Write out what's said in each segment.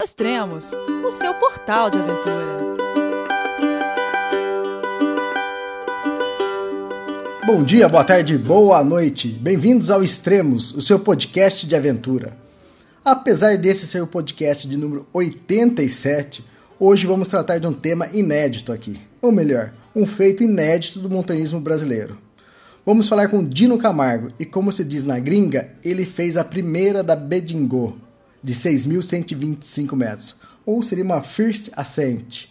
Extremos, o seu portal de aventura. Bom dia, boa tarde, boa noite. Bem-vindos ao Extremos, o seu podcast de aventura. Apesar desse ser o podcast de número 87, hoje vamos tratar de um tema inédito aqui. Ou melhor, um feito inédito do montanhismo brasileiro. Vamos falar com Dino Camargo e, como se diz na gringa, ele fez a primeira da Bedingô, de 6.125 metros, ou seria uma First Ascent.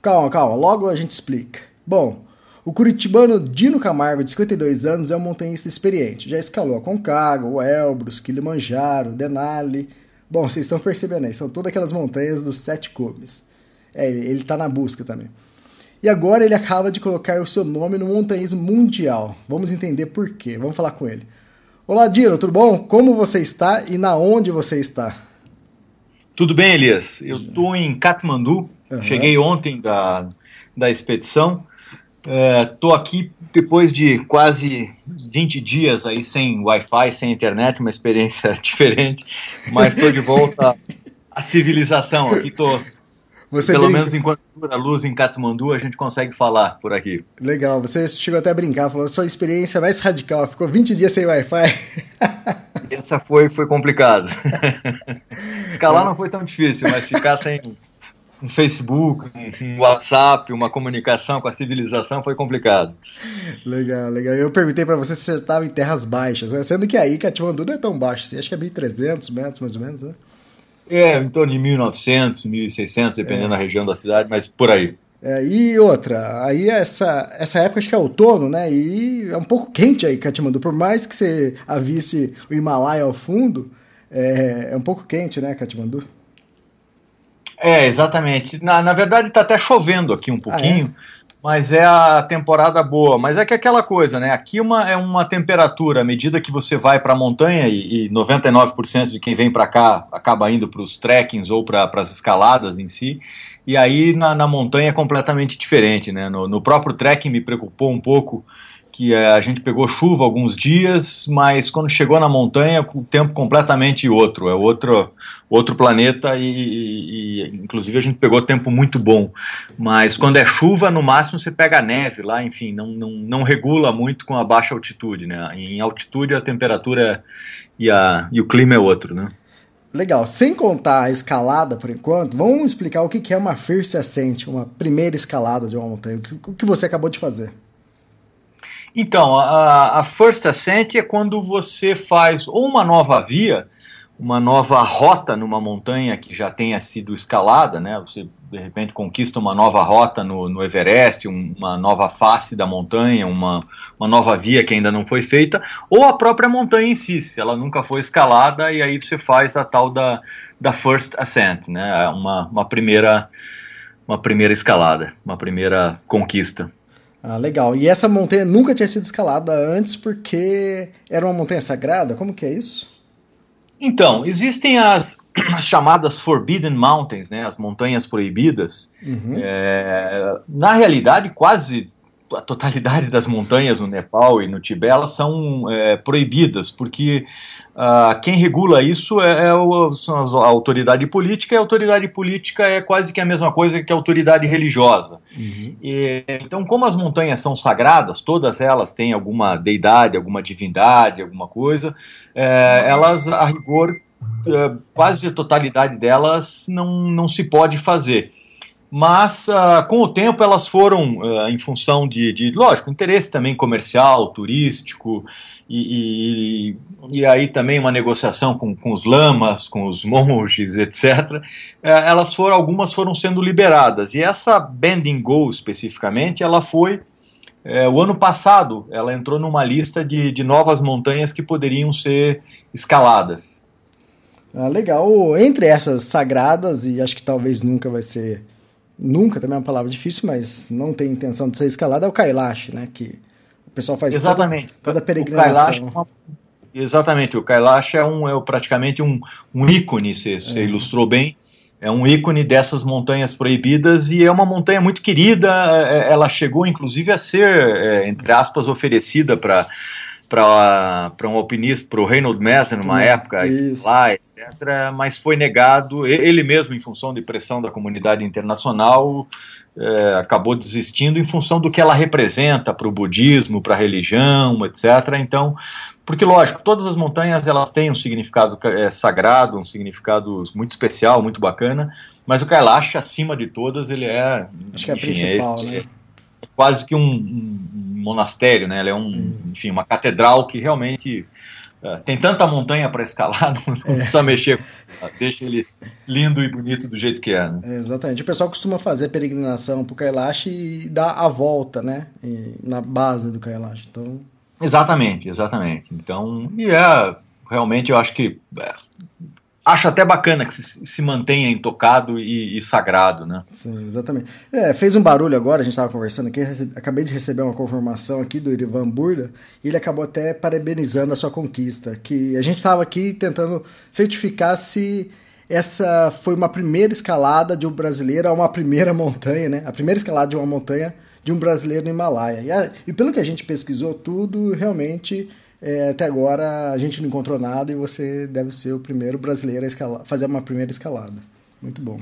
Calma, calma, logo a gente explica. Bom, o curitibano Dino Camargo, de 52 anos, é um montanhista experiente. Já escalou a Concagua, o Elbrus, Kilimanjaro, Denali. Bom, vocês estão percebendo aí, são todas aquelas montanhas dos sete cumes. É, ele está na busca também. E agora ele acaba de colocar o seu nome no montanhismo mundial. Vamos entender por quê. Vamos falar com ele. Olá, Dino, tudo bom? Como você está e na onde você está? Tudo bem, Elias. Eu estou em Katmandu. Uhum. Cheguei ontem da, da expedição. Estou é, aqui depois de quase 20 dias aí sem Wi-Fi, sem internet, uma experiência diferente, mas estou de volta à civilização. Aqui estou você Pelo brinca... menos enquanto a luz em Katmandu, a gente consegue falar por aqui. Legal, você chegou até a brincar, falou sua experiência mais radical, ficou 20 dias sem Wi-Fi. Essa foi, foi complicado. Escalar não foi tão difícil, mas ficar sem um Facebook, um WhatsApp, uma comunicação com a civilização foi complicado. Legal, legal. Eu perguntei para você se você estava em terras baixas, né? sendo que aí Katmandu não é tão baixo, assim, acho que é 1.300 metros mais ou menos, né? É, em torno de 1.900, 1.600, dependendo é. da região da cidade, mas por aí. É, e outra, aí essa, essa época acho que é outono, né? E é um pouco quente aí, Katmandu. Por mais que você avisse o Himalaia ao fundo, é, é um pouco quente, né, Katmandu? É, exatamente. Na, na verdade, está até chovendo aqui um pouquinho. Ah, é? Mas é a temporada boa. Mas é que é aquela coisa, né? Aqui uma, é uma temperatura, à medida que você vai para a montanha, e, e 99% de quem vem para cá acaba indo para os trekkings ou para as escaladas em si. E aí na, na montanha é completamente diferente, né? No, no próprio trekking me preocupou um pouco que eh, a gente pegou chuva alguns dias, mas quando chegou na montanha, o tempo completamente outro, é outro, outro planeta e, e, e, inclusive a gente pegou tempo muito bom. Mas quando é chuva, no máximo você pega neve lá, enfim, não, não, não regula muito com a baixa altitude, né? Em altitude a temperatura e, a, e o clima é outro, né? Legal. Sem contar a escalada por enquanto, vamos explicar o que é uma First Ascent, uma primeira escalada de uma montanha. O que você acabou de fazer? Então, a, a First Ascent é quando você faz ou uma nova via, uma nova rota numa montanha que já tenha sido escalada, né? Você de repente conquista uma nova rota no, no Everest, um, uma nova face da montanha, uma, uma nova via que ainda não foi feita, ou a própria montanha em si, se ela nunca foi escalada, e aí você faz a tal da, da First Ascent, né? Uma, uma primeira uma primeira escalada, uma primeira conquista. Ah, legal. E essa montanha nunca tinha sido escalada antes porque era uma montanha sagrada? Como que é isso? Então, existem as, as chamadas Forbidden Mountains, né, as montanhas proibidas. Uhum. É, na realidade, quase a totalidade das montanhas no Nepal e no Tibete elas são é, proibidas, porque uh, quem regula isso é, é o, a autoridade política, e a autoridade política é quase que a mesma coisa que a autoridade religiosa. Uhum. E, então, como as montanhas são sagradas, todas elas têm alguma deidade, alguma divindade, alguma coisa, é, elas, a rigor, é, quase a totalidade delas não, não se pode fazer mas uh, com o tempo elas foram, uh, em função de, de, lógico, interesse também comercial, turístico, e, e, e aí também uma negociação com, com, os lamas, com os monges, etc. Eh, elas foram, algumas foram sendo liberadas, e essa Bending Go especificamente, ela foi, o ano passado, ela entrou numa lista de, de novas montanhas que poderiam ser escaladas. Ah, legal. Entre essas sagradas, e acho que talvez nunca vai ser nunca também é uma palavra difícil, mas não tem intenção de ser escalada, é o Kailash, né? Que pessoal faz exatamente. toda, toda a peregrinação. O é exatamente, o Kailash é, um, é praticamente um, um ícone, você, você é. ilustrou bem, é um ícone dessas montanhas proibidas e é uma montanha muito querida, é, ela chegou inclusive a ser, entre aspas, oferecida para para um alpinista, para o Reynold Messner, numa época, lá, etc., mas foi negado, ele mesmo, em função de pressão da comunidade internacional, é, acabou desistindo em função do que ela representa para o budismo, para a religião, etc. Então, porque lógico, todas as montanhas elas têm um significado é, sagrado, um significado muito especial, muito bacana, mas o Kailash, acima de todas, ele é. Acho que é a principal, é, né? É quase que um, um, monastério, né? Ele é um, hum. enfim, uma catedral que realmente é, tem tanta montanha para escalar, não, não é. precisa mexer, deixa ele lindo e bonito do jeito que é. Né? é exatamente. O pessoal costuma fazer peregrinação para o Kailash e dar a volta, né? E, na base do Kailash. Então... Exatamente, exatamente. Então, e é realmente eu acho que é, acho até bacana que se, se mantenha intocado e, e, sagrado, né? Sim, exatamente. É, fez um barulho agora, a gente estava conversando aqui, acabei de receber uma confirmação aqui do Irivan Burda, e ele acabou até parabenizando a sua conquista, que a gente estava aqui tentando certificar se essa foi uma primeira escalada de um brasileiro a uma primeira montanha, né? A primeira escalada de uma montanha de um brasileiro no Himalaia. E, a, e pelo que a gente pesquisou tudo, realmente é, até agora a gente não encontrou nada e você deve ser o primeiro brasileiro a escalar, fazer uma primeira escalada. Muito bom.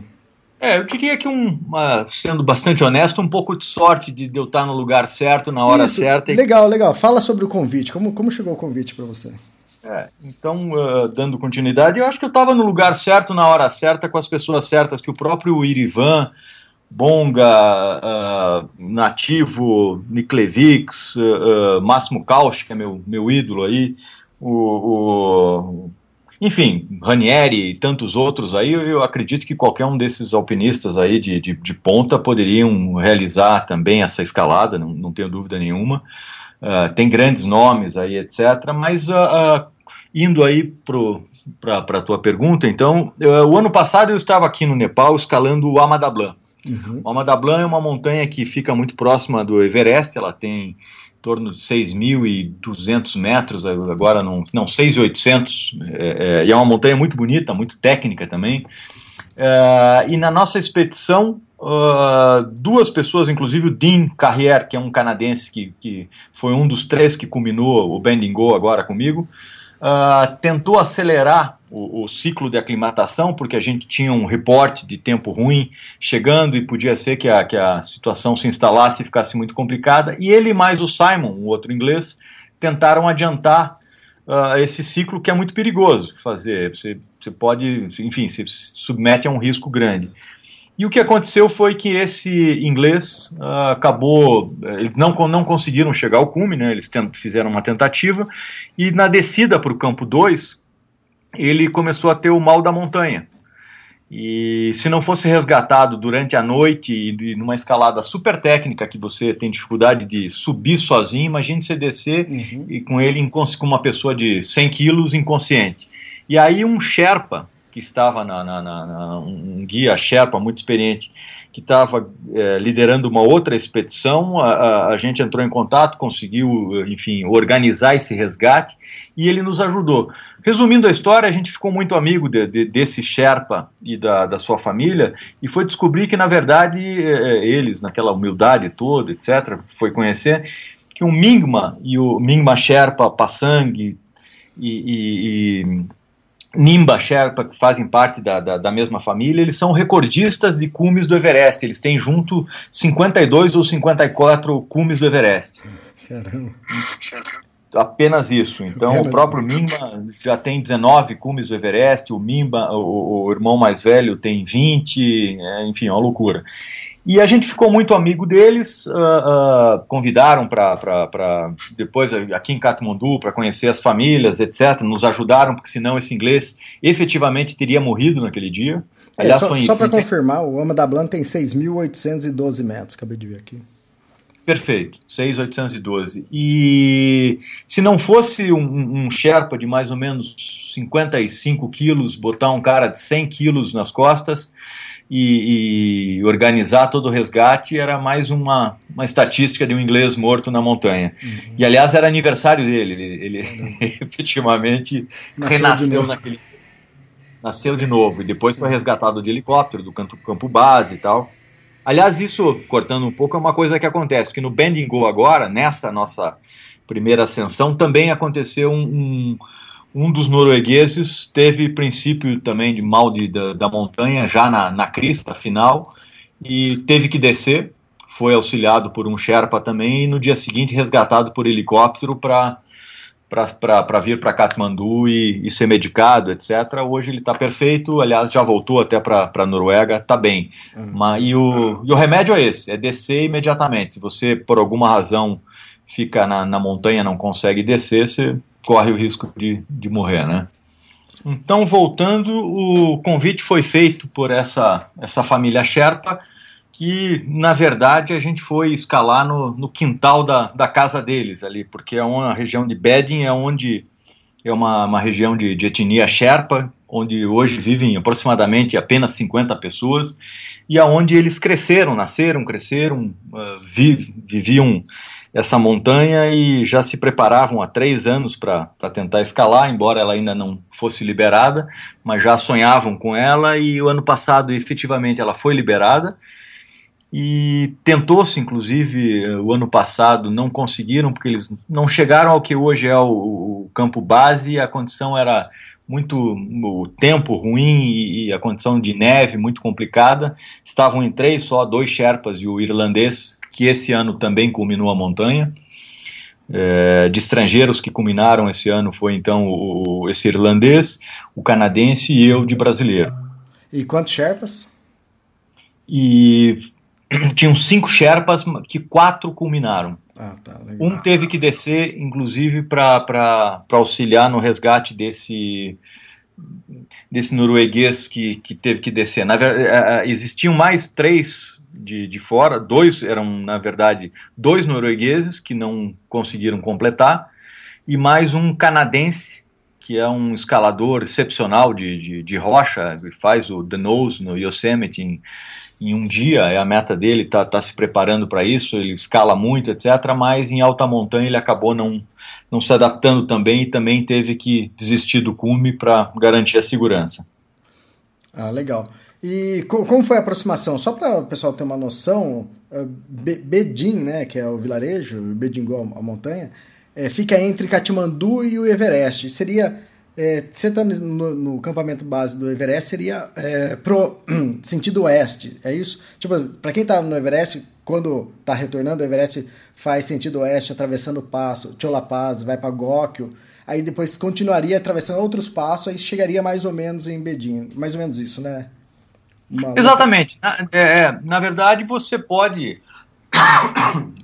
É, eu diria que, um, uma, sendo bastante honesto, um pouco de sorte de, eu estar no lugar certo, na hora Isso, certa. Legal, legal. Fala sobre o convite. Como, como chegou o convite para você? É, então, uh, dando continuidade, eu acho que eu estava no lugar certo, na hora certa, com as pessoas certas, que o próprio Irivan, Bonga, uh, Nativo, Niklevix, uh, uh, Máximo Kausch, que é meu, meu ídolo aí, o, o, enfim, Ranieri e tantos outros aí, eu acredito que qualquer um desses alpinistas aí de, de, de ponta poderiam realizar também essa escalada, não, não tenho dúvida nenhuma. Uh, tem grandes nomes aí, etc. Mas uh, indo aí para a tua pergunta, então, o ano passado eu estava aqui no Nepal escalando o Amadablan. Uhum. O Amadablan é uma montanha que fica muito próxima do Everest, ela tem em torno de 6.200 metros, agora não, não 6.800, é, é, e é uma montanha muito bonita, muito técnica também. É, e na nossa expedição, uh, duas pessoas, inclusive o Dean Carrier, que é um canadense que, que foi um dos três que culminou o Bending Go agora comigo, uh, tentou acelerar o, o, ciclo de aclimatação, porque a gente tinha um reporte de tempo ruim chegando e podia ser que a, que a situação se instalasse e ficasse muito complicada. E ele mais o Simon, o outro inglês, tentaram adiantar uh, esse ciclo que é muito perigoso fazer. Você, você pode, enfim, se submete a um risco grande. E o que aconteceu foi que esse inglês uh, acabou. Eles não, não conseguiram chegar ao cume, né, eles fizeram uma tentativa, e na descida para o campo 2, ele começou a ter o mal da montanha. E se não fosse resgatado durante a noite e numa escalada super técnica que você tem dificuldade de subir sozinho, imagine você descer uhum. e com ele com uma pessoa de 100 quilos inconsciente. E aí um Sherpa, que estava na, na, na, um guia Sherpa muito experiente que estava é, liderando uma outra expedição, a, a, a, gente entrou em contato, conseguiu, enfim, organizar esse resgate e ele nos ajudou. Resumindo a história, a gente ficou muito amigo de, de, desse Sherpa e da, da, sua família e foi descobrir que, na verdade, é, eles, naquela humildade toda, etc., foi conhecer que o Mingma e o Mingma Sherpa Passang e, e, e Nimba Sherpa, que fazem parte da, da, da, mesma família, eles são recordistas de cumes do Everest. Eles têm junto 52 ou 54 cumes do Everest. Caramba. Apenas isso. Então, Apenas o próprio Mimba já tem 19 cumes do Everest, o Mimba, o, o irmão mais velho, tem 20, é, enfim, é uma loucura. E a gente ficou muito amigo deles, uh, uh, convidaram para depois aqui em Katmandu para conhecer as famílias, etc. Nos ajudaram, porque senão esse inglês efetivamente teria morrido naquele dia. É, Aliás, só, só para confirmar, o Ama da Blanc tem 6.812 metros, acabei de ver aqui. Perfeito, 6,812. E se não fosse um, um Sherpa de mais ou menos 55 quilos, botar um cara de 100 quilos nas costas, e, e, organizar todo o resgate era mais uma, uma estatística de um inglês morto na montanha. Uhum. E aliás era aniversário dele, ele, ele uhum. efetivamente nasceu renasceu naquele. Nasceu de novo e depois foi resgatado de helicóptero do campo, campo base e tal. Aliás, isso, cortando um pouco, é uma coisa que acontece, porque no Bending Go agora, nessa nossa primeira ascensão. Também aconteceu um, um, um dos noruegueses teve princípio também de mal de, da, da montanha já na, na crista final e teve que descer. Foi auxiliado por um Sherpa também e no dia seguinte resgatado por helicóptero para para vir para Katmandu e, e, ser medicado, etc. Hoje ele está perfeito, aliás, já voltou até para a Noruega, está bem. Uhum. Mas, e, o, e o remédio é esse, é descer imediatamente. Se você, por alguma razão, fica na, na montanha não consegue descer, você corre o risco de, de morrer, né? Então, voltando, o convite foi feito por essa, essa família Sherpa, que na verdade a gente foi escalar no, no quintal da, da casa deles ali, porque é uma região de Bedding, é onde é uma, uma região de, de etnia Sherpa, onde hoje vivem aproximadamente apenas 50 pessoas, e aonde eles cresceram, nasceram, cresceram, uh, vi, viviam essa montanha e já se preparavam há três anos para tentar escalar, embora ela ainda não fosse liberada, mas já sonhavam com ela e o ano passado efetivamente ela foi liberada. E tentou-se, inclusive, o ano passado, não conseguiram, porque eles não chegaram ao que hoje é o, o campo base, a condição era muito o tempo ruim e, a condição de neve muito complicada. Estavam em três só, dois Sherpas e o irlandês, que esse ano também culminou a montanha. É, de estrangeiros que culminaram esse ano foi então o, esse irlandês, o canadense e eu de brasileiro. E quantos Sherpas? E tinham cinco Sherpas que quatro culminaram. Ah, tá, um teve que descer, inclusive, para auxiliar no resgate desse desse norueguês que, que teve que descer. Na verdade, é, é, existiam mais três de, de fora, dois eram, na verdade, dois noruegueses que não conseguiram completar, e mais um canadense, que é um escalador excepcional de, de, de rocha, faz o The Nose no Yosemite em, em um dia, é a meta dele, está tá se preparando para isso, ele escala muito, etc. Mas em alta montanha ele acabou não, não se adaptando também e também teve que desistir do cume para garantir a segurança. Ah, legal. E como foi a aproximação? Só para o pessoal ter uma noção, eh, Bedim, né, que é o vilarejo, Bedingol, a montanha, é, fica entre Katmandu e o Everest. Seria é, está no, no, campamento base do Everest, seria é, pro sentido oeste, é isso? Tipo, para quem está no Everest, quando está retornando, o Everest faz sentido oeste, atravessando o passo, Cholapaz, vai para Góquio, aí depois continuaria atravessando outros passos, aí chegaria mais ou menos em Bedim, mais ou menos isso, né? Uma Exatamente. Na, é, é, na verdade, você pode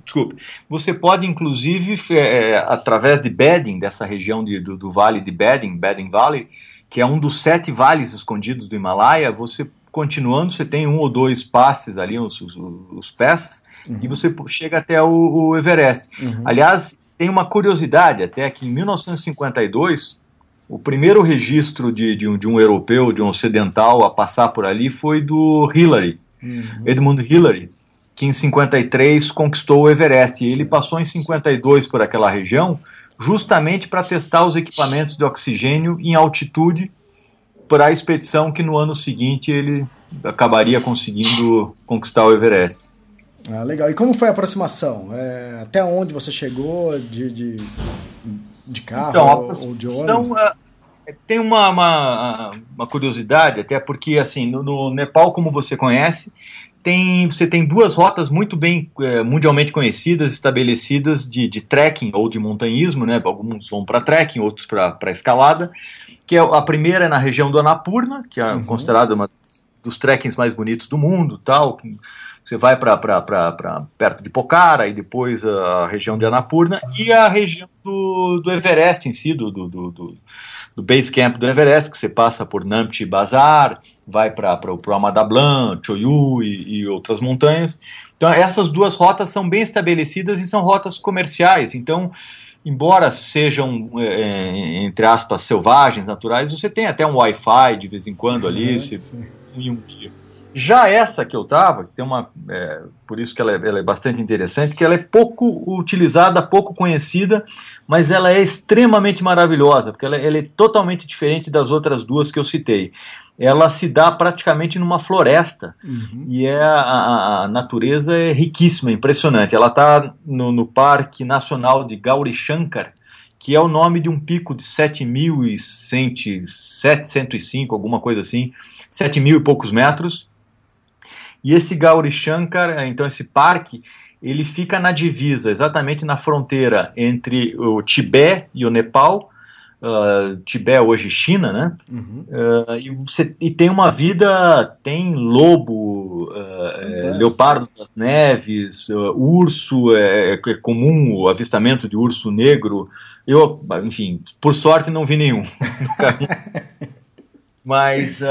Desculpe. Você pode, inclusive, é, através de Bedding, dessa região de, do, do, vale de Bedding, Bedding Valley, que é um dos sete vales escondidos do Himalaia, você continuando, você tem um ou dois passes ali, os, os, os pés, uhum. e você chega até o, o Everest. Uhum. Aliás, tem uma curiosidade até que em 1952 o primeiro registro de, de, um, de um europeu, de um ocidental a passar por ali foi do Hillary, uhum. Edmund Hillary, que em 53 conquistou o Everest. E ele passou em 52 por aquela região, justamente para testar os equipamentos de oxigênio em altitude para a expedição que no ano seguinte ele acabaria conseguindo conquistar o Everest. Ah, legal. E como foi a aproximação? É, até onde você chegou de, de, de carro então, ou de ônibus? Uh, tem uma, uma, uma, curiosidade, até porque assim no, no Nepal, como você conhece, tem, você tem duas rotas muito bem é, mundialmente conhecidas, estabelecidas de, de trekking ou de montanhismo, né? Alguns vão para trekking, outros para escalada. Que é, a primeira é na região do Annapurna, que é uhum. considerada uma dos trekkings mais bonitos do mundo, tal. Que você vai para perto de Pokhara e depois a região de Annapurna e a região do, do Everest em si, do, do, do do base camp do Everest, que você passa por Namche Bazar, vai para o Amadablan, Choyu e, e outras montanhas. Então, essas duas rotas são bem estabelecidas e são rotas comerciais. Então, embora sejam, é, é entre aspas, selvagens, naturais, você tem até um Wi-Fi de vez em quando ali, uhum, se, em um dia. Já essa que eu estava, tem uma, é, por isso que ela é, ela é, bastante interessante, que ela é pouco utilizada, pouco conhecida, mas ela é extremamente maravilhosa, porque ela, ela é totalmente diferente das outras duas que eu citei. Ela se dá praticamente numa floresta uhum. e é a, a, natureza é riquíssima, impressionante. Ela está no, no Parque Nacional de Gauri Shankar, que é o nome de um pico de 7.105, alguma coisa assim, 7 mil e poucos metros. E esse Gauri Shankar, é, então esse parque, ele fica na divisa, exatamente na fronteira entre o Tibete e o Nepal, uh, Tibete hoje China, né? Uhum. Uh, e, você, e tem uma vida, tem lobo, uh, leopardo das neves, urso, é, é, comum o avistamento de urso negro, eu, enfim, por sorte não vi nenhum no caminho. Mas uh,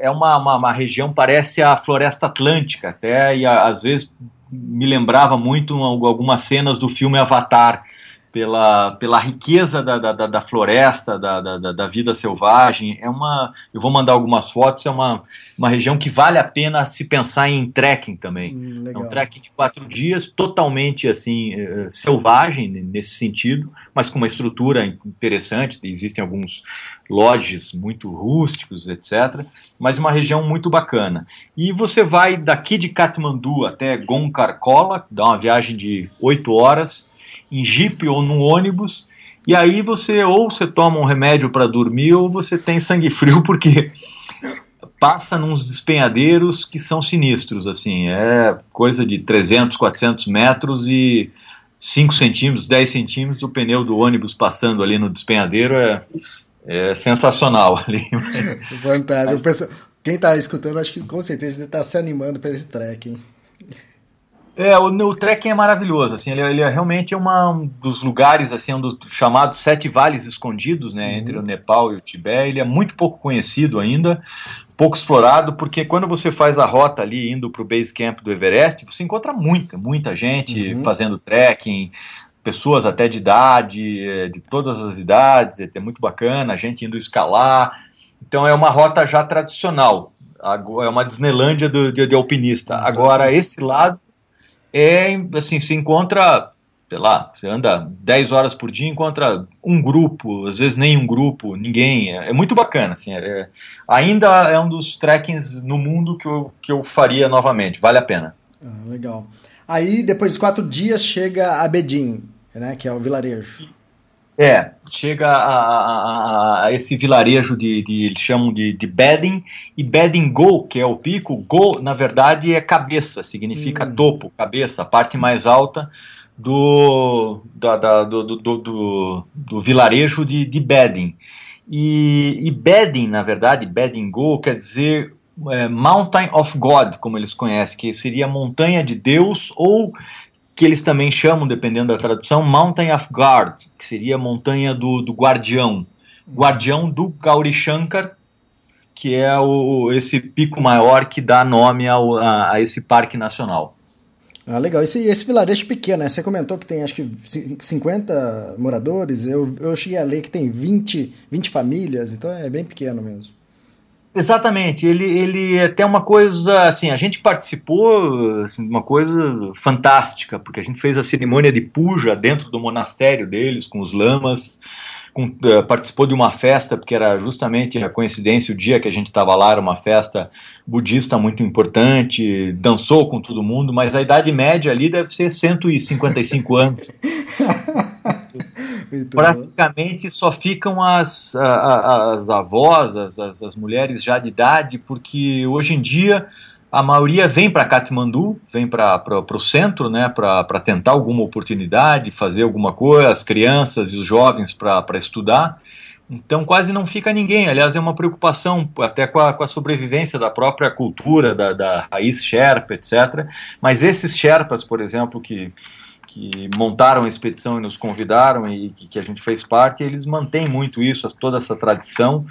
é uma, uma, uma, região, parece a floresta atlântica até, e às vezes me lembrava muito algumas cenas do filme Avatar, pela, pela riqueza da, da, da floresta, da, da, da, vida selvagem. É uma, eu vou mandar algumas fotos, é uma, uma região que vale a pena se pensar em trekking também. Hum, é um trekking de quatro dias, totalmente assim uh, selvagem nesse sentido, mas com uma estrutura interessante. Existem alguns lodges muito rústicos, etc. Mas uma região muito bacana. E você vai daqui de Katmandu até Gonkarkola, dá uma viagem de oito horas em jipe ou num ônibus, e aí você ou você toma um remédio para dormir ou você tem sangue frio porque passa nos despenhadeiros que são sinistros, assim, é coisa de 300, 400 metros e 5 centímetros, 10 centímetros o pneu do ônibus passando ali no despenhadeiro é, é sensacional ali. Fantástico. Mas... Quem está escutando, acho que com certeza está se animando para esse trekking. É, o, o trekking é maravilhoso, assim, ele, ele é realmente uma, um dos lugares, assim, um dos chamados sete vales escondidos, né, uhum. entre o Nepal e o Tibete, ele é muito pouco conhecido ainda, pouco explorado, porque quando você faz a rota ali, indo para o base camp do Everest, você encontra muita, muita gente uhum. fazendo trekking, pessoas até de idade, é, de todas as idades, é muito bacana, gente indo escalar, então é uma rota já tradicional, é uma Disneylândia do, de, de alpinista. Exatamente. Agora, esse lado é assim, se encontra, sei lá, você anda 10 horas por dia, encontra um grupo, às vezes nem um grupo, ninguém. É, é muito bacana, assim. É, ainda é um dos trekkings no mundo que eu, que eu faria novamente, vale a pena. Ah, legal. Aí, depois de quatro dias, chega a Bedim, né, que é o vilarejo. É, chega a, a, a, esse vilarejo de, de eles chamam de, de Bedin, e Bedin Go, que é o pico, Go, na verdade, é cabeça, significa hum. topo, cabeça, a parte mais alta do, da, da, do, do, do, do, vilarejo de, de Bedin. E, e Bedin, na verdade, Bedin Go quer dizer é, Mountain of God, como eles conhecem, que seria montanha de Deus ou que eles também chamam, dependendo da tradução, Mountain of Guard, que seria montanha do, do guardião. Guardião do Gauri Shankar, que é o, esse pico maior que dá nome ao, a, a, esse parque nacional. Ah, legal. Esse, esse vilarejo pequeno, né? Você comentou que tem acho que 50 moradores. Eu, eu cheguei a ler que tem 20, 20 famílias, então é bem pequeno mesmo. Exatamente, ele, ele é até uma coisa assim, a gente participou assim, uma coisa fantástica, porque a gente fez a cerimônia de puja dentro do monastério deles, com os lamas, com, uh, participou de uma festa, porque era justamente a coincidência, o dia que a gente estava lá, era uma festa budista muito importante, dançou com todo mundo, mas a idade média ali deve ser 155 anos. praticamente só ficam as, as avós, as, as mulheres já de idade, porque hoje em dia a maioria vem para Katmandu, vem para o centro, né, para tentar alguma oportunidade, fazer alguma coisa, as crianças e os jovens para estudar. Então quase não fica ninguém. Aliás, é uma preocupação até com a, com a sobrevivência da própria cultura, da, da raiz Sherpa, etc. Mas esses Sherpas, por exemplo, que que montaram a expedição e nos convidaram e que, a gente fez parte, eles mantêm muito isso, toda essa tradição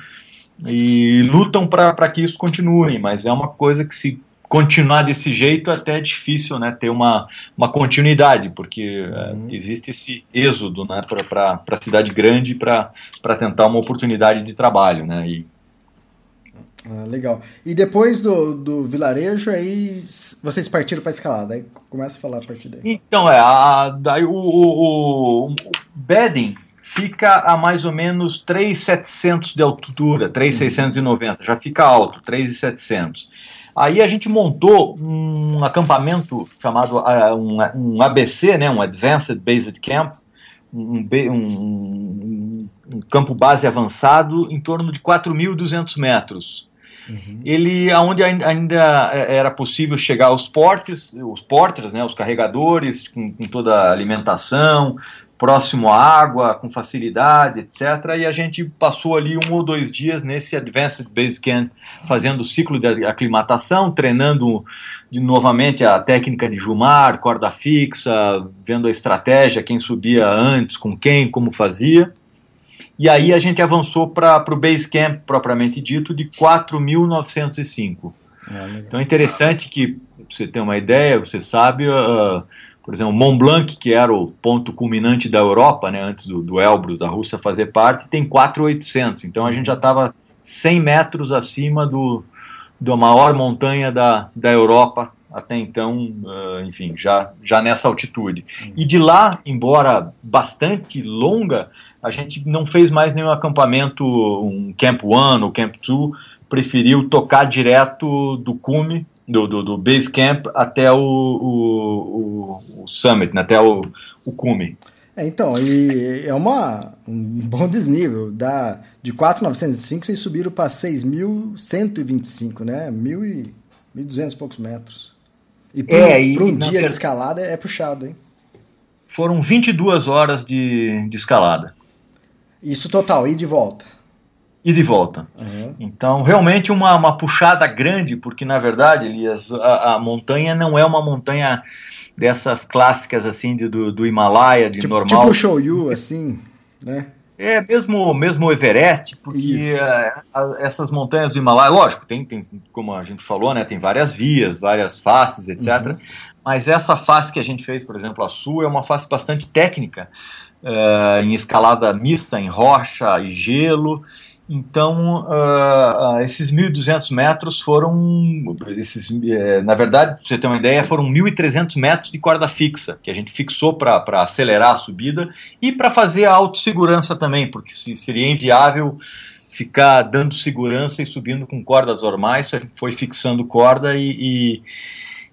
e lutam para que isso continue, mas é uma coisa que se continuar desse jeito até é difícil né, ter uma, uma continuidade, porque é, uhum. é, existe esse êxodo né, para a cidade grande para tentar uma oportunidade de trabalho. Né, e... Ah, legal. E depois do, do vilarejo, aí vocês partiram para escalada. Aí começa a falar a partir daí. Então, é, a, daí o, o, o bedding fica a mais ou menos 3,700 de altura, 3,690, já fica alto, 3,700. Aí a gente montou um acampamento chamado uh, um, um, ABC, né, um Advanced Based Camp, um, um, um campo base avançado em torno de 4.200 metros. Uhum. Ele, aonde ainda é, era possível chegar aos portes, os porters, né, os carregadores, com, com toda a alimentação, próximo à água, com facilidade, etc. E a gente passou ali um ou dois dias nesse Advanced Base Camp, fazendo o ciclo de aclimatação, treinando novamente a técnica de jumar, corda fixa, vendo a estratégia, quem subia antes, com quem, como fazia. E aí a gente avançou para o Base Camp, propriamente dito, de 4.905. É, então é interessante que, você tem uma ideia, você sabe... Uh, por exemplo, Mont Blanc, que era o ponto culminante da Europa, né, antes do, do Elbrus, da Rússia fazer parte, tem 4.800. Então a gente já estava 100 metros acima do, da maior montanha da, da Europa até então, uh, enfim, já, já nessa altitude. E de lá, embora bastante longa, a gente não fez mais nenhum acampamento, um Camp One ou Camp Two, preferiu tocar direto do cume do, do, do base camp até o, o, o summit, né, até o, o cume. É, então, e é uma, um bom desnível. Da, de 4,905 vocês subiram para 6.125, né? 1.200 e poucos metros. E para é, um, um dia de escalada é puxado, hein? Foram 22 horas de, de escalada. Isso total, e de volta? E de volta. Uhum. Então, realmente uma, uma puxada grande, porque na verdade, Elias, a, a, montanha não é uma montanha dessas clássicas assim de, do, do Himalaia, de tipo, normal. Tipo o Shoyu, assim, né? É, mesmo, mesmo o Everest, porque uh, essas montanhas do Himalaia, lógico, tem, tem, como a gente falou, né, tem várias vias, várias faces, etc. Uhum. Mas essa face que a gente fez, por exemplo, a Sul, é uma face bastante técnica, uh, em escalada mista, em rocha e gelo, então, uh, uh, esses 1.200 metros foram, esses, uh, na verdade, para você ter uma ideia, foram 1.300 metros de corda fixa, que a gente fixou para acelerar a subida e para fazer a autossegurança também, porque se, seria inviável ficar dando segurança e subindo com cordas normais, a gente foi fixando corda e, e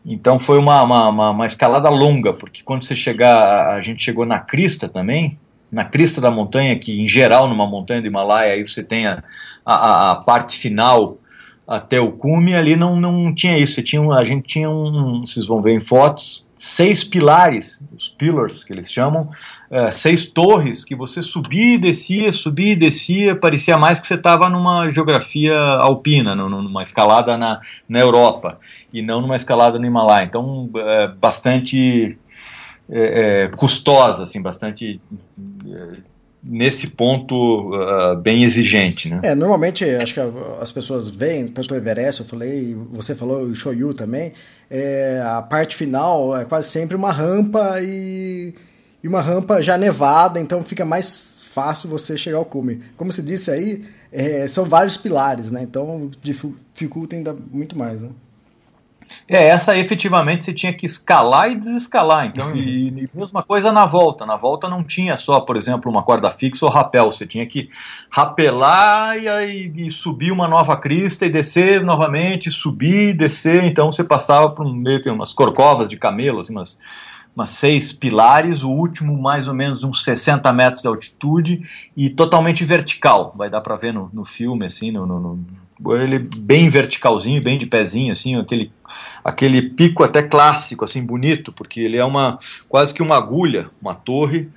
então foi uma, uma, uma, uma escalada longa, porque quando você chegar, a gente chegou na crista também, na crista da montanha, que em geral numa montanha do Himalaia aí você tem a, a, a parte final até o cume, ali não, não tinha isso. Você tinha, a gente tinha um, vocês vão ver em fotos, seis pilares, os pillars que eles chamam, é, seis torres que você subia e descia, subia e descia, parecia mais que você estava numa geografia alpina, numa escalada na, na Europa, e não numa escalada no Himalaia. Então, é, bastante é, é, custosa, assim, bastante é, nesse ponto uh, bem exigente, né? É, normalmente acho que as pessoas veem, tanto o Everest, eu falei, você falou o Shoyu também, é, a parte final é quase sempre uma rampa e, e uma rampa já nevada, então fica mais fácil você chegar ao cume. Como você disse aí, é, são vários pilares, né? Então dificulta ainda muito mais, né? É, essa efetivamente você tinha que escalar e desescalar. Então, e, e, mesma coisa na volta. Na volta não tinha só, por exemplo, uma corda fixa ou rapel. Você tinha que rapelar e, aí, e subir uma nova crista e descer novamente, subir e descer. Então você passava por meio que umas corcovas de camelo, assim, umas, umas seis pilares, o último mais ou menos uns 60 metros de altitude e totalmente vertical. Vai dar para ver no, no filme, assim, no, no, no ele bem verticalzinho, bem de pezinho, assim, aquele, aquele pico até clássico, assim, bonito, porque ele é uma quase que uma agulha, uma torre,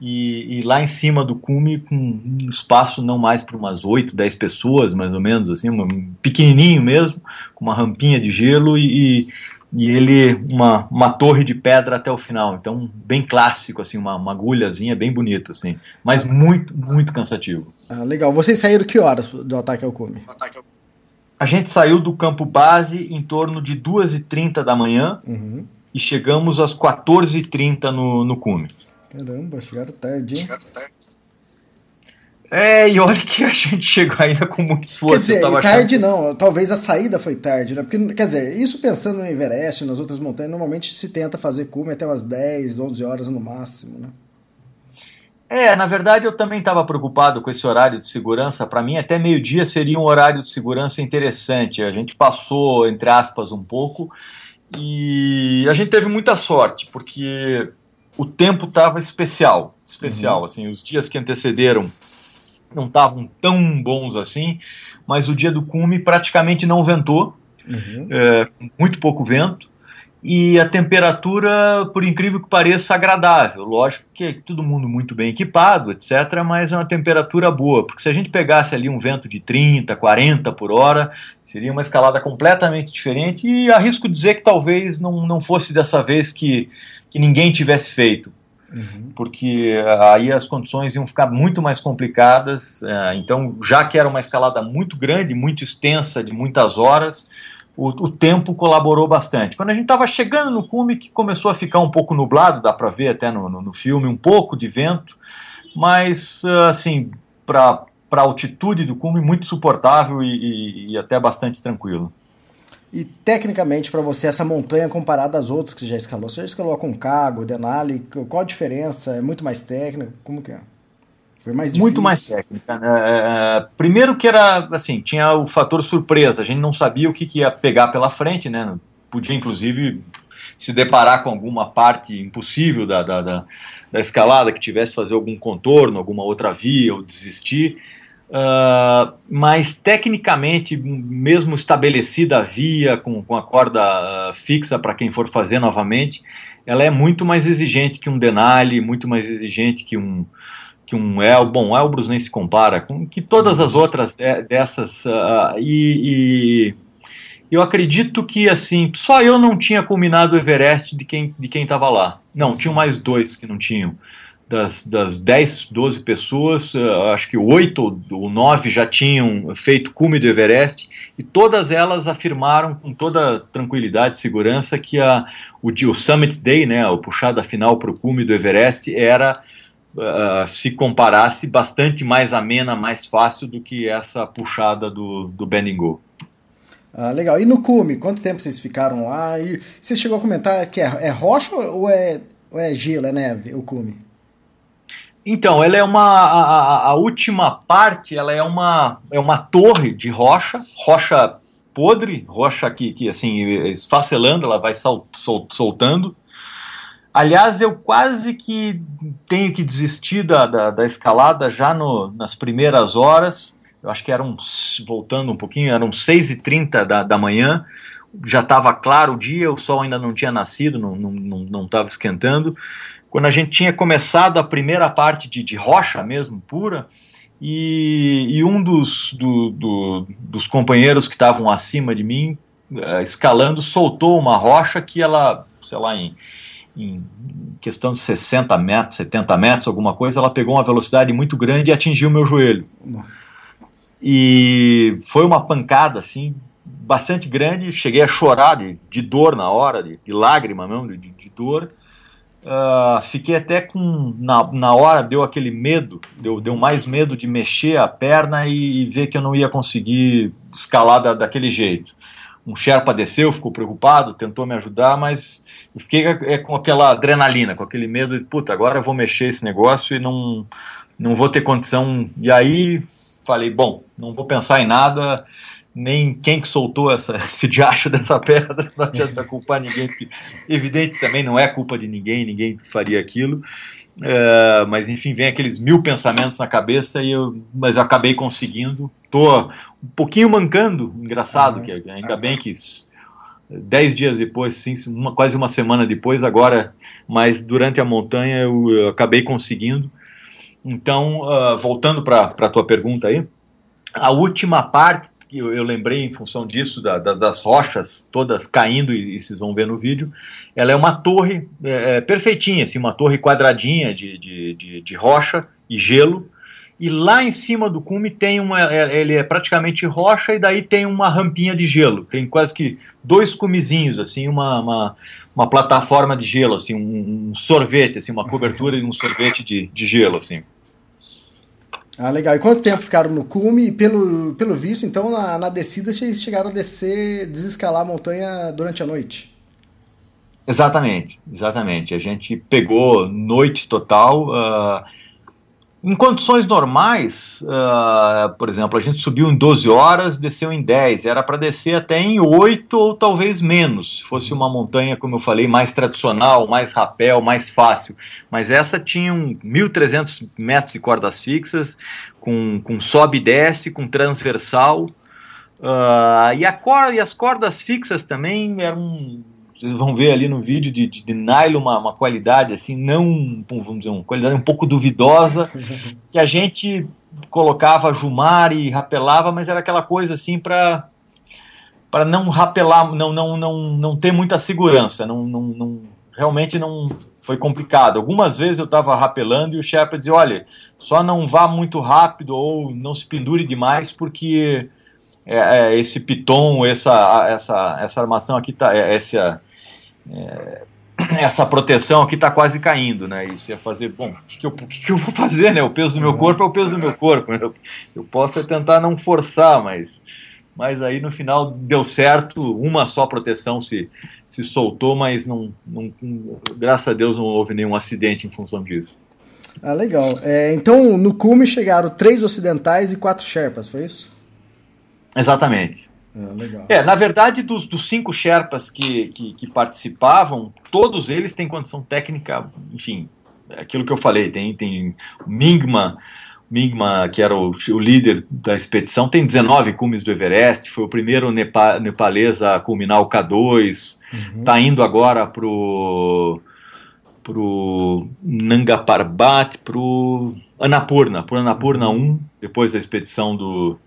e, e lá em cima do cume, com um espaço não mais para umas 8, 10 pessoas, mais ou menos, assim, um pequenininho mesmo, com uma rampinha de gelo e, e ele uma, uma torre de pedra até o final. Então, bem clássico, assim, uma, uma agulhazinha bem bonito, assim, mas muito, muito cansativo. Ah, legal. Vocês saíram que horas do ataque ao cume? A gente saiu do campo base em torno de 2h30 da manhã uhum. e chegamos às 14h30 no, no cume. Caramba, chegaram tarde, hein? É, e olha que a gente chegou ainda com muito esforço. Quer dizer, tarde achando... não, talvez a saída foi tarde, né? Porque, quer dizer, isso pensando no Everest, nas outras montanhas, normalmente se tenta fazer cume até umas 10, 11 horas no máximo, né? É, na verdade eu também estava preocupado com esse horário de segurança. Para mim, até meio-dia seria um horário de segurança interessante. A gente passou, entre aspas, um pouco e a gente teve muita sorte, porque o tempo estava especial. Especial, uhum. assim, os dias que antecederam não estavam tão bons assim, mas o dia do cume praticamente não ventou, uhum. é, muito pouco vento, e a temperatura, por incrível que pareça, agradável. Lógico que é todo mundo muito bem equipado, etc., mas é uma temperatura boa, porque se a gente pegasse ali um vento de 30, 40 por hora, seria uma escalada completamente diferente, e arrisco dizer que talvez não, não fosse dessa vez que, que ninguém tivesse feito Uhum. porque aí as condições iam ficar muito mais complicadas. É, então, já que era uma escalada muito grande, muito extensa, de muitas horas, o, o tempo colaborou bastante. Quando a gente estava chegando no cume, que começou a ficar um pouco nublado, dá para ver até no, no, no, filme, um pouco de vento, mas assim, para a altitude do cume, muito suportável e, e, e até bastante tranquilo. E tecnicamente para você essa montanha comparada às outras que você já escalou, você já escalou a Concago, Denali, qual a diferença? É muito mais técnica? Como que é? Foi mais difícil. Muito mais técnica. Né? É, é, primeiro que era assim, tinha o fator surpresa, a gente não sabia o que, que ia pegar pela frente, né? Podia inclusive se deparar com alguma parte impossível da, da, da, da escalada, que tivesse que fazer algum contorno, alguma outra via, ou desistir. Uh, mas tecnicamente, mesmo estabelecida a via com, com a corda uh, fixa para quem for fazer novamente, ela é muito mais exigente que um Denali, muito mais exigente que um que um El, bom, Elbrus nem se compara com que todas as outras dessas uh, e, e, eu acredito que assim só eu não tinha culminado o Everest de quem de quem estava lá. Não, tinham mais dois que não tinham das, das 10, 12 pessoas, uh, acho que 8 ou 9 já tinham feito cume do Everest e todas elas afirmaram com toda tranquilidade e segurança que a, o, o Summit Day, né, a puxada final para o cume do Everest, era, uh, se comparasse, bastante mais amena, mais fácil do que essa puxada do, do Benningo. Ah, legal. E no cume, quanto tempo vocês ficaram lá? E você chegou a comentar que é, é rocha ou é, ou é gelo, é neve, o cume? Então, ela é uma a, a, última parte, ela é uma é uma torre de rocha, rocha podre, rocha que, que assim esfacelando, ela vai sol, sol, soltando. Aliás, eu quase que tenho que desistir da, da, da escalada já no, nas primeiras horas. Eu acho que eram, voltando um pouquinho, eram 6h30 da, da manhã. Já estava claro o dia, o sol ainda não tinha nascido, não estava não, não, esquentando quando a gente tinha começado a primeira parte de, de rocha mesmo, pura, e, e um dos, do, do, dos companheiros que estavam acima de mim, uh, escalando, soltou uma rocha que ela, sei lá, em, em questão de 60 metros, 70 metros, alguma coisa, ela pegou uma velocidade muito grande e atingiu meu joelho. E foi uma pancada, assim, bastante grande. Cheguei a chorar de, de dor na hora, de, de lágrima mesmo, de, de dor. Uh, fiquei até com. Na, na hora deu aquele medo, deu, deu mais medo de mexer a perna e, e ver que eu não ia conseguir escalar da, daquele jeito. Um Sherpa desceu, ficou preocupado, tentou me ajudar, mas eu fiquei é, com aquela adrenalina, com aquele medo de, puta, agora eu vou mexer esse negócio e não, não vou ter condição. E aí falei, bom, não vou pensar em nada, nem quem que soltou essa, esse diacho dessa pedra, não adianta culpar ninguém, porque evidente também não é culpa de ninguém, ninguém faria aquilo. É, mas enfim, vem aqueles mil pensamentos na cabeça e eu, mas eu acabei conseguindo. Tô um pouquinho mancando, engraçado, uhum. que ainda bem que dez dias depois, sim, uma, quase uma semana depois, agora, mas durante a montanha eu, eu acabei conseguindo. Então, uh, voltando para a tua pergunta aí, a última parte eu, eu lembrei em função disso, da, da, das rochas todas caindo, e, e, vocês vão ver no vídeo, ela é uma torre é, é, perfeitinha, assim, uma torre quadradinha de, de, de, de, rocha e gelo, e lá em cima do cume tem uma, é, ele é praticamente rocha, e daí tem uma rampinha de gelo, tem quase que dois cumezinhos, assim, uma, uma, uma plataforma de gelo, assim, um, um sorvete, assim, uma cobertura de um sorvete de, de gelo, assim. Ah, legal. E quanto tempo ficaram no cume? E pelo, pelo visto, então, na, na descida, vocês chegaram a descer, desescalar a montanha durante a noite? Exatamente, exatamente. A gente pegou noite total. Uh, em condições normais, uh, por exemplo, a gente subiu em 12 horas, desceu em 10. Era para descer até em 8 ou talvez menos, se fosse uma montanha, como eu falei, mais tradicional, mais rapel, mais fácil. Mas essa tinha 1.300 metros de cordas fixas, com, com sobe e desce, com transversal. Uh, e, a cor, e as cordas fixas também eram vocês vão ver ali no vídeo de, de, de nylon uma, uma, qualidade assim, não, vamos dizer, uma qualidade um pouco duvidosa, que a gente colocava jumar e rapelava, mas era aquela coisa assim para para não rapelar, não, não, não, não ter muita segurança, não, não, não realmente não foi complicado. Algumas vezes eu estava rapelando e o Sherpa dizia, olha, só não vá muito rápido ou não se pendure demais porque é, é, esse piton, essa, essa, essa armação aqui tá, é, essa, é, essa proteção aqui está quase caindo, né? E você ia fazer, bom, o que, que, eu, que, que, eu vou fazer, né? O peso do meu corpo é o peso do meu corpo. Eu, eu posso tentar não forçar, mas, mas aí no final deu certo, uma só proteção se, se soltou, mas não, não, graças a Deus não houve nenhum acidente em função disso. Ah, legal. É, então, no cume chegaram três ocidentais e quatro Sherpas, foi isso? Exatamente. É, é, na verdade, dos, dos cinco Sherpas que, que, que, participavam, todos eles têm condição técnica, enfim, é aquilo que eu falei, tem, tem o Mingma, Mingma, que era o, o, líder da expedição, tem 19 cumes do Everest, foi o primeiro nepa, nepalês a culminar o K2, está uhum. indo agora pro pro Nanga Parbat, pro Annapurna, pro Annapurna 1, depois da expedição do,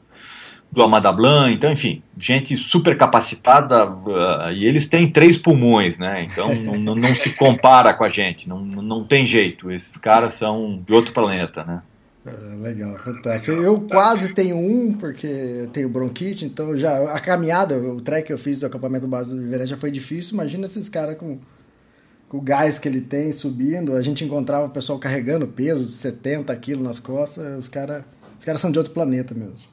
do Amadablan, então, enfim, gente super capacitada uh, e eles têm três pulmões, né? Então não, não, se compara com a gente, não, não tem jeito. Esses caras são de outro planeta, né? É, legal, fantástico. Eu quase tenho um, porque eu tenho bronquite, então já a caminhada, o trek que eu fiz do acampamento base do Viveré já foi difícil. Imagina esses caras com, com o gás que ele tem subindo. A gente encontrava o pessoal carregando peso de 70 quilos nas costas. Os caras os cara são de outro planeta mesmo.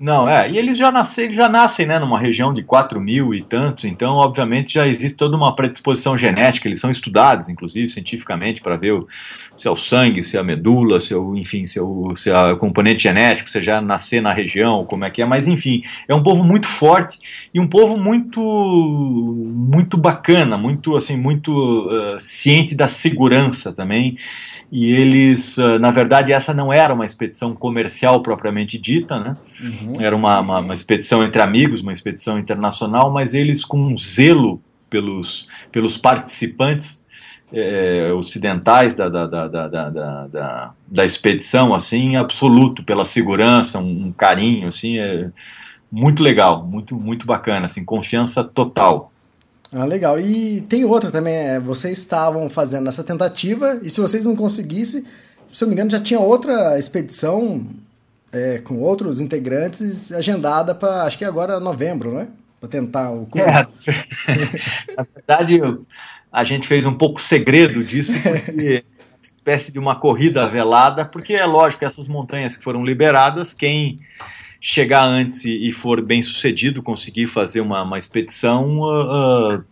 Não, é, e eles já, nascem, eles já nascem né, numa região de 4 mil e tantos, então, obviamente, já existe toda uma predisposição genética, eles são estudados, inclusive, cientificamente, para ver o, se é o sangue, se é a medula, se é o, enfim, se é o, se é o componente genético, se já nascer na região, como é que é, mas, enfim, é um povo muito forte e um povo muito, muito bacana, muito, assim, muito uh, ciente da segurança também, e eles, uh, na verdade, essa não era uma expedição comercial propriamente dita, né? Uhum. Era uma, uma, uma, expedição entre amigos, uma expedição internacional, mas eles com um zelo pelos, pelos participantes é, ocidentais da, da, da, da, da, da, expedição, assim, absoluto, pela segurança, um, um carinho, assim, é muito legal, muito, muito bacana, assim, confiança total. Ah, legal. E tem outra também, é, vocês estavam fazendo essa tentativa e se vocês não conseguissem, se eu não me engano, já tinha outra expedição é, com outros integrantes agendada para, acho que agora novembro, né? Para tentar o É, na verdade, a gente fez um pouco segredo disso, porque espécie de uma corrida velada, porque é lógico, essas montanhas que foram liberadas, quem chegar antes e, e for bem sucedido, conseguir fazer uma, uma expedição, uh,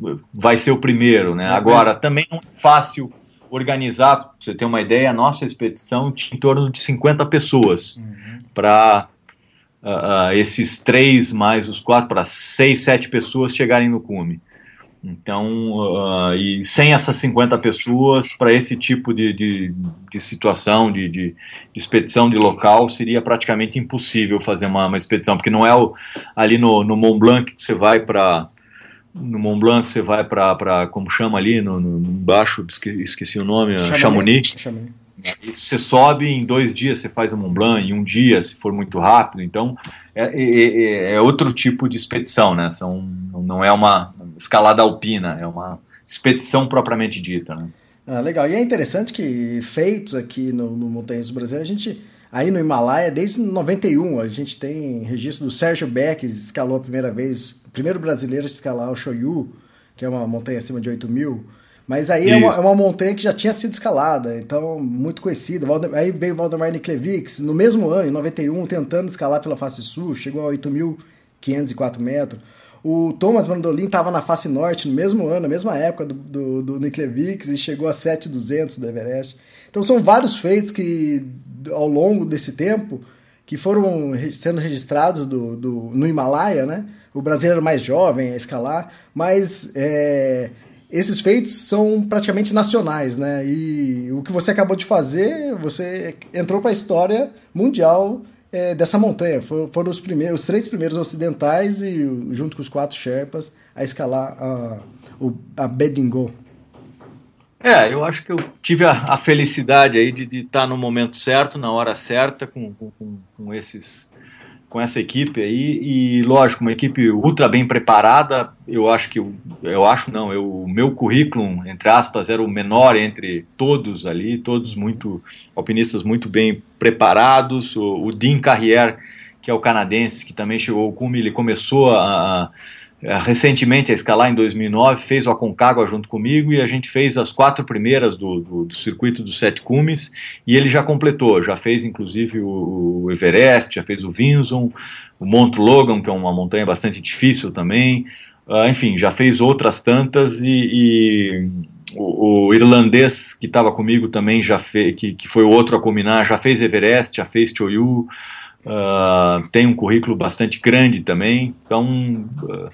uh, vai ser o primeiro, né? Agora, também não é fácil organizar, pra você ter uma ideia, a nossa expedição tinha em torno de 50 pessoas uhum. para uh, esses três mais os quatro, para seis, sete pessoas chegarem no cume. Então, uh, e sem essas 50 pessoas, para esse tipo de, de, de situação, de, de, de, expedição de local, seria praticamente impossível fazer uma, uma expedição, porque não é o, ali no, no Mont Blanc que você vai para. No Mont Blanc você vai para, como chama ali, no, no, embaixo, esqueci, esqueci o nome, Chamonix. Chamonix. Você sobe em dois dias, você faz o Mont Blanc, em um dia, se for muito rápido. Então, é, é, é outro tipo de expedição, né? São, não é uma escalada alpina, é uma expedição propriamente dita, né? Ah, legal. E é interessante que feitos aqui no, no Montanhas do Brasil, a gente, aí no Himalaia, desde 91, a gente tem registro do Sérgio Beck, que escalou a primeira vez, o primeiro brasileiro a escalar o Shoyu, que é uma montanha acima de 8 mil. Mas aí é uma, é uma, montanha que já tinha sido escalada, então muito conhecida. Aí veio Valdemar Niklevics, no mesmo ano, em 91, tentando escalar pela face sul, chegou a 8.504 metros. O Thomas Mandolin estava na face norte no mesmo ano, na mesma época do, do, do Niklevics, e chegou a 7.200 do Everest. Então são vários feitos que, ao longo desse tempo, que foram sendo registrados do, do, no Himalaia, né? O brasileiro mais jovem a escalar, mas é, esses feitos são praticamente nacionais, né? E o que você acabou de fazer, você entrou para a história mundial é, dessa montanha. For, foram os, primeiros, os três primeiros ocidentais e junto com os quatro Sherpas a escalar a, a Bedingo. É, eu acho que eu tive a, a felicidade aí de, estar no momento certo, na hora certa, com, com, com, esses, com essa equipe aí, e lógico, uma equipe ultra bem preparada, eu acho que, eu acho não, eu, o meu currículo, entre aspas, era o menor entre todos ali, todos muito, alpinistas muito bem preparados, o, o Dean Carrier, que é o canadense, que também chegou ao ele começou a, a recentemente a escalar em 2009, fez o Aconcagua junto comigo e a gente fez as quatro primeiras do, do, do circuito dos sete cumes e ele já completou, já fez inclusive o, o Everest, já fez o Vinson, o Monte Logan, que é uma montanha bastante difícil também, uh, enfim, já fez outras tantas e, e o, o, irlandês que estava comigo também já fez, que, que foi o outro a combinar, já fez Everest, já fez Choyu, Uh, tem um currículo bastante grande também, então uh,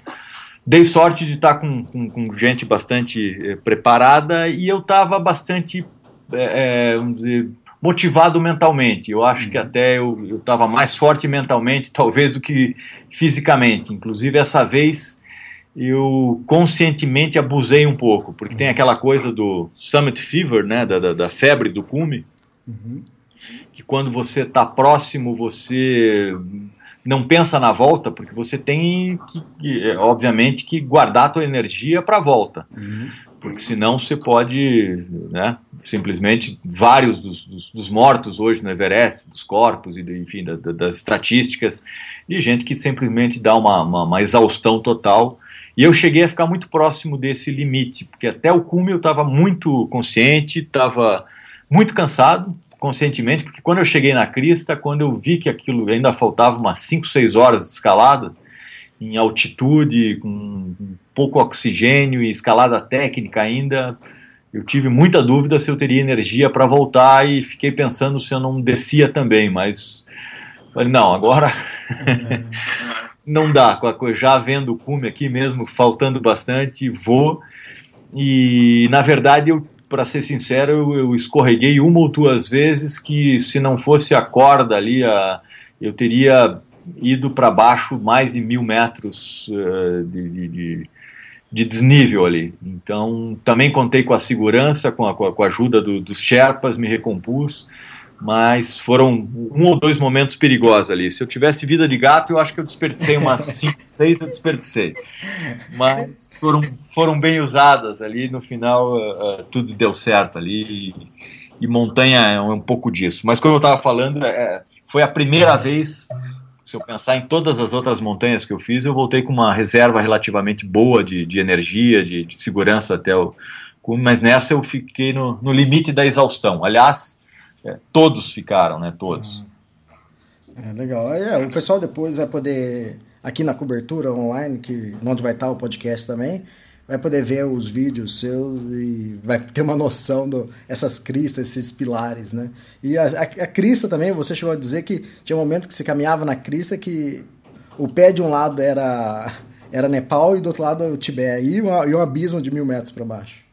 dei sorte de estar com, com, com gente bastante eh, preparada e eu estava bastante, é, vamos dizer, motivado mentalmente. Eu acho que uhum. até eu estava mais forte mentalmente, talvez, do que fisicamente. Inclusive, essa vez eu conscientemente abusei um pouco, porque tem uhum. aquela coisa do Summit Fever, né, da, da, da febre do cume. Uhum que quando você está próximo, você não pensa na volta, porque você tem que, é, obviamente, que guardar a tua energia para a volta. Uhum. Porque senão você pode, né, simplesmente, vários dos, dos, dos, mortos hoje no Everest, dos corpos, e enfim, da, da, das estatísticas, de gente que simplesmente dá uma, uma, uma exaustão total. E eu cheguei a ficar muito próximo desse limite, porque até o cume eu estava muito consciente, estava muito cansado, conscientemente, porque quando eu cheguei na crista, quando eu vi que aquilo ainda faltava umas 5, 6 horas de escalada, em altitude, com pouco oxigênio e escalada técnica ainda, eu tive muita dúvida se eu teria energia para voltar e fiquei pensando se eu não descia também, mas falei, não, agora não dá, já vendo o cume aqui mesmo, faltando bastante, vou. E na verdade eu para ser sincero, eu, eu, escorreguei uma ou duas vezes que se não fosse a corda ali, a, eu teria ido para baixo mais de mil metros uh, de, de, de, desnível ali. Então, também contei com a segurança, com a, com a ajuda do, dos Sherpas, me recompus mas foram um ou dois momentos perigosos ali. Se eu tivesse vida de gato, eu acho que eu desperdicei umas cinco, seis, eu desperdicei. Mas foram, foram bem usadas ali. No final, uh, tudo deu certo ali. E, e, montanha é um pouco disso. Mas como eu estava falando, é, foi a primeira vez. Se eu pensar em todas as outras montanhas que eu fiz, eu voltei com uma reserva relativamente boa de, de energia, de, de segurança até o. Mas nessa eu fiquei no, no limite da exaustão. Aliás, é, todos ficaram, né? Todos. É legal. É, o pessoal depois vai poder, aqui na cobertura online, que onde vai estar o podcast também, vai poder ver os vídeos seus e vai ter uma noção dessas cristas, esses pilares, né? E a, a, a, crista também, você chegou a dizer que tinha um momento que você caminhava na crista que o pé de um lado era, era Nepal e do outro lado o Tibete, e, uma, e um abismo de mil metros para baixo.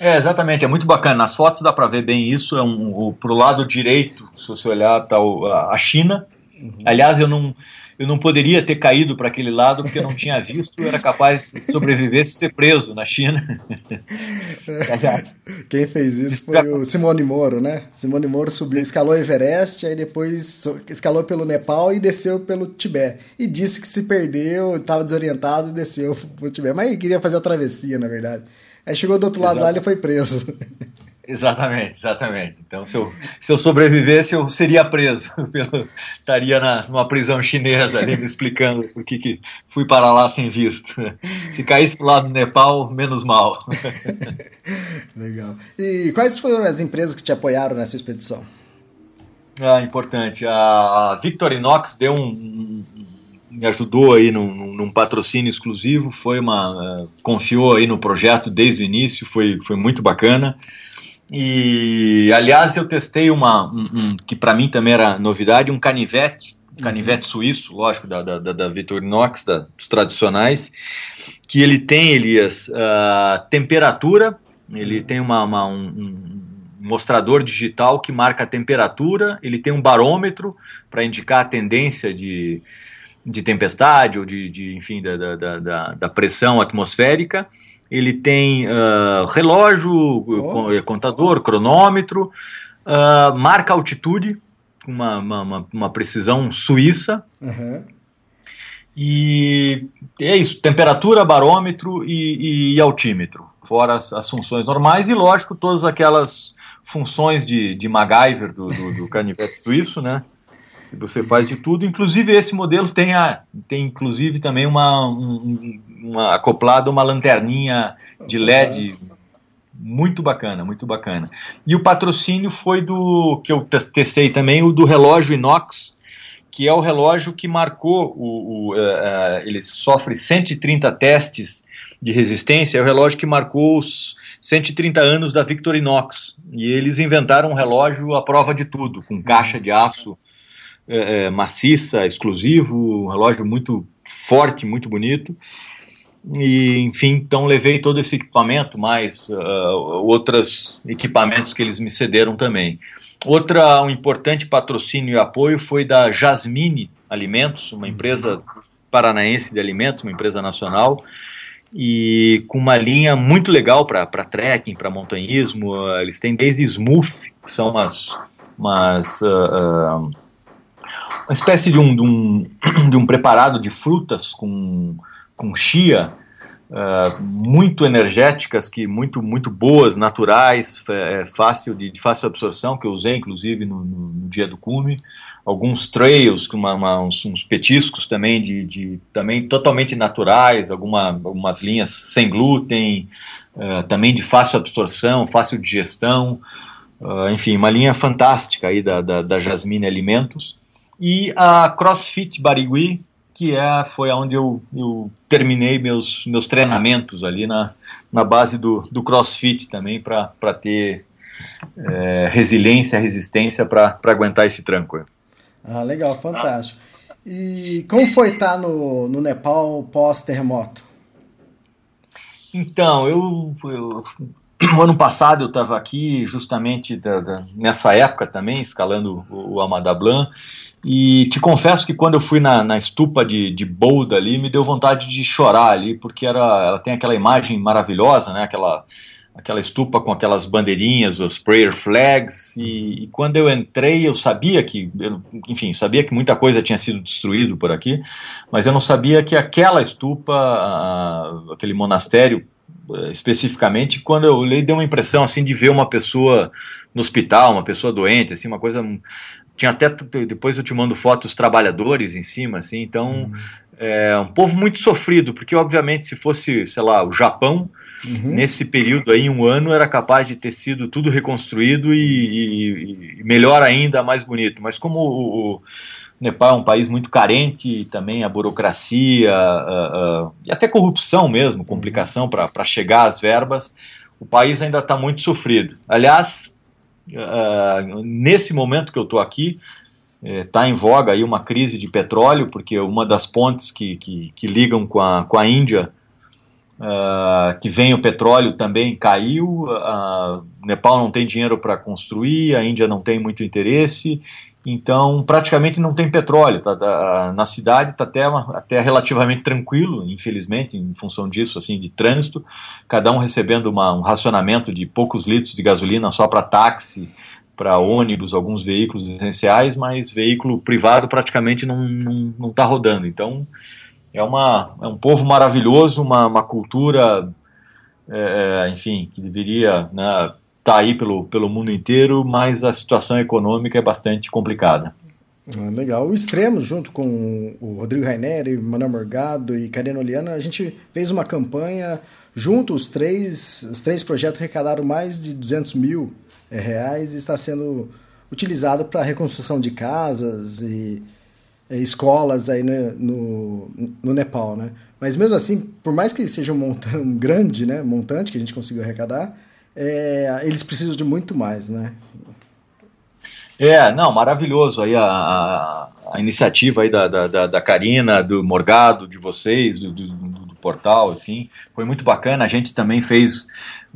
É, exatamente, é muito bacana. Nas fotos dá para ver bem isso. É um, o, pro lado direito, se você olhar, tá o, a China. Uhum. Aliás, eu não, eu não poderia ter caído para aquele lado porque eu não tinha visto, eu era capaz de sobreviver se ser preso na China. Aliás, Quem fez isso foi o Simone Moro, né? Simone Moro subiu, escalou Everest, aí depois escalou pelo Nepal e desceu pelo Tibete. E disse que se perdeu, estava desorientado e desceu para o Tibete. Mas queria fazer a travessia, na verdade. Aí chegou do outro lado Exato. lá e ele foi preso. Exatamente, exatamente. Então, se eu, se eu sobrevivesse, eu seria preso. Pelo, estaria na, numa prisão chinesa ali me explicando por que, que fui para lá sem visto. Se caísse para o lado do Nepal, menos mal. Legal. E quais foram as empresas que te apoiaram nessa expedição? Ah, importante. A Victorinox deu um, me ajudou aí num, num, patrocínio exclusivo, foi uma uh, confiou aí no projeto desde o início, foi, foi muito bacana. E aliás eu testei uma um, um, que para mim também era novidade, um canivete, um canivete uhum. suíço, lógico da da, da Victorinox, da, dos tradicionais, que ele tem Elias uh, temperatura, ele uhum. tem uma, uma um, mostrador digital que marca a temperatura, ele tem um barômetro para indicar a tendência de de tempestade ou de, de enfim, da, da, da, da, pressão atmosférica. Ele tem uh, relógio, oh. contador, cronômetro, uh, marca altitude, uma, uma, uma precisão suíça. Uhum. E é isso, temperatura, barômetro e, e altímetro, fora as, as, funções normais e, lógico, todas aquelas funções de, de MacGyver do, do, do canivete suíço, né? Você faz de tudo, inclusive esse modelo tem, a, tem inclusive também uma, um, uma acoplada uma lanterninha de LED muito bacana, muito bacana. E o patrocínio foi do que eu testei também, o do relógio inox, que é o relógio que marcou o, o uh, uh, ele sofre 130 testes de resistência, é o relógio que marcou os 130 anos da Victorinox. E eles inventaram um relógio à prova de tudo, com caixa de aço é, é, maciça, exclusivo, um relógio muito forte, muito bonito. E, enfim, então levei todo esse equipamento, mais uh, outros equipamentos que eles me cederam também. Outra, um importante patrocínio e apoio foi da Jasmine Alimentos, uma empresa paranaense de alimentos, uma empresa nacional, e com uma linha muito legal para trekking, para montanhismo. Eles têm desde Smooth, que são umas, umas uh, uh, uma espécie de um, de um, de um preparado de frutas com, com chia, uh, muito energéticas, que muito, muito boas, naturais, é, fácil de, de, fácil absorção, que eu usei inclusive no, no, no dia do cume. Alguns trails, com uma, uma, uns, uns, petiscos também, de, de, também totalmente naturais, alguma, algumas linhas sem glúten, uh, também de fácil absorção, fácil digestão. Uh, enfim, uma linha fantástica aí da, da, da Jasmine Alimentos e a CrossFit Barigui, que é, foi onde eu, eu terminei meus, meus treinamentos ali na, na base do, do CrossFit também, para ter é, resiliência, resistência para aguentar esse tranco. Ah, legal, fantástico. E como foi estar no, no Nepal pós-terremoto? Então, eu, eu no ano passado eu estava aqui justamente da, da, nessa época também, escalando o, o Amadablan, e te confesso que quando eu fui na, na estupa de, de Bolda ali, me deu vontade de chorar ali, porque era, ela tem aquela imagem maravilhosa, né? Aquela, aquela estupa com aquelas bandeirinhas, os prayer flags, e, e quando eu entrei eu sabia que, eu, enfim, sabia que muita coisa tinha sido destruído por aqui, mas eu não sabia que aquela estupa, a, aquele monastério eh, especificamente, quando eu olhei deu uma impressão assim de ver uma pessoa no hospital, uma pessoa doente, assim, uma coisa tinha até depois eu te mando fotos trabalhadores em cima, assim, então uhum. é um povo muito sofrido, porque obviamente se fosse, sei lá, o Japão uhum. nesse período aí, um ano, era capaz de ter sido tudo reconstruído e, e, e melhor ainda, mais bonito. Mas como o, o, Nepal é um país muito carente, também a burocracia uh, uh, e até corrupção mesmo, complicação para chegar às verbas, o país ainda está muito sofrido. Aliás, uh, nesse momento que eu estou aqui, está é, em voga aí uma crise de petróleo, porque uma das pontes que, que, que ligam com a, com a Índia, uh, que vem o petróleo, também caiu. Uh, Nepal não tem dinheiro para construir, a Índia não tem muito interesse, então praticamente não tem petróleo. Tá, tá na cidade está até, até relativamente tranquilo, infelizmente, em função disso, assim, de trânsito, cada um recebendo uma, um racionamento de poucos litros de gasolina só para táxi, para ônibus, alguns veículos essenciais, mas veículo privado praticamente não está tá rodando. Então é, uma, é um povo maravilhoso, uma, uma cultura, é, é enfim, que deveria né, está aí pelo, pelo mundo inteiro, mas a situação econômica é bastante complicada. Ah, legal. O Extremo, junto com o Rodrigo Raineri, Manuel Morgado e Karina Oliana, a gente fez uma campanha junto, os três, os três projetos arrecadaram mais de 200 mil é, reais e está sendo utilizado para reconstrução de casas e é, escolas aí no, no, no, Nepal, né? Mas mesmo assim, por mais que seja um, montante, um grande né, montante que a gente conseguiu arrecadar, é, eles precisam de muito mais, né? É, não, maravilhoso aí a, a, a iniciativa aí da, da, da, Karina, do Morgado, de vocês, do, do, do, portal, enfim, foi muito bacana. A gente também fez,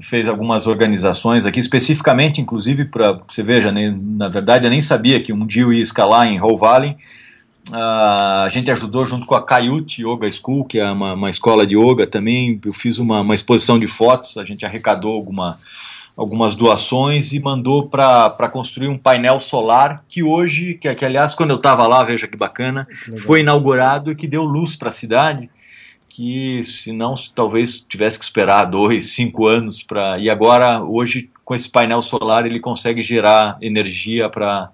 fez algumas organizações aqui, especificamente, inclusive, para você veja, né, na verdade eu nem sabia que um dia eu ia escalar em Whole Valley. Uh, a gente ajudou junto com a Kayut Yoga School, que é uma, uma escola de yoga também. Eu fiz uma, uma exposição de fotos, a gente arrecadou alguma algumas doações e mandou para construir um painel solar que hoje, que, que aliás, quando eu estava lá, veja que bacana, Legal. foi inaugurado e que deu luz para a cidade, que se não, talvez tivesse que esperar dois, cinco anos para. E agora, hoje, com esse painel solar, ele consegue gerar energia para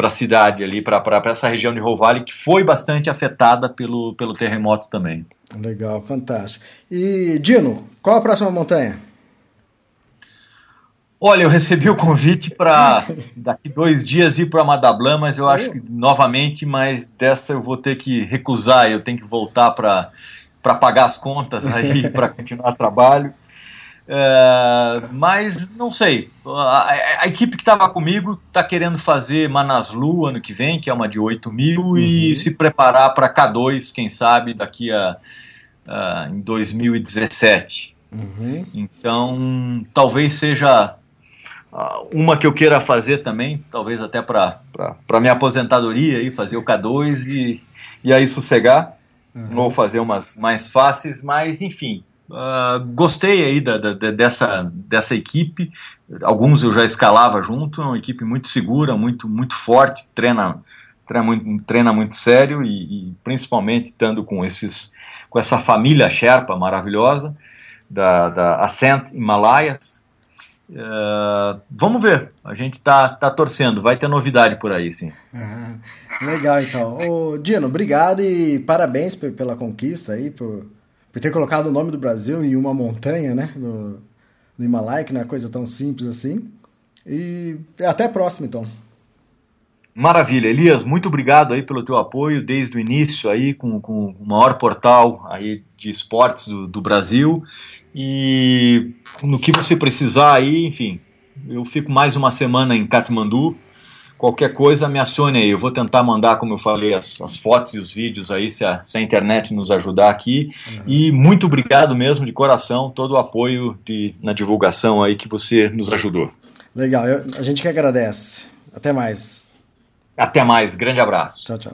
para a cidade ali, para essa região de Rovale, que foi bastante afetada pelo, pelo terremoto também. Legal, fantástico. E, Dino, qual a próxima montanha? Olha, eu recebi o convite para daqui dois dias ir para Madablan, mas eu acho que novamente, mas dessa eu vou ter que recusar, eu tenho que voltar para para pagar as contas aí, para continuar trabalho. É, mas não sei. A, a equipe que estava comigo está querendo fazer Manaslu ano que vem, que é uma de 8 mil, uhum. e se preparar para K2, quem sabe, daqui a, a em 2017. Uhum. Então, talvez seja uma que eu queira fazer também, talvez até para minha aposentadoria, aí, fazer o K2 e, e aí sossegar, uhum. ou fazer umas mais fáceis, mas enfim, uh, gostei aí da, da, dessa, dessa equipe, alguns eu já escalava junto, é uma equipe muito segura, muito, muito forte, treina, treina, muito, treina muito sério e, e principalmente estando com, esses, com essa família Sherpa maravilhosa da, da Ascent Himalayas, Uh, vamos ver, a gente está tá torcendo, vai ter novidade por aí, sim. Uhum. Legal, então. Ô, Dino, obrigado e parabéns pela conquista aí, por, por ter colocado o nome do Brasil em uma montanha, né, no, no Himalaia, que não é coisa tão simples assim. E até a próxima, então. Maravilha, Elias, muito obrigado aí pelo teu apoio desde o início aí com, com o maior portal aí de esportes do, do Brasil e no que você precisar aí, enfim, eu fico mais uma semana em Katmandu. Qualquer coisa, me acione aí. Eu vou tentar mandar, como eu falei, as, as fotos e os vídeos aí, se a, se a internet nos ajudar aqui. Uhum. E muito obrigado mesmo, de coração, todo o apoio de, na divulgação aí que você nos ajudou. Legal, eu, a gente que agradece. Até mais. Até mais, grande abraço. Tchau, tchau.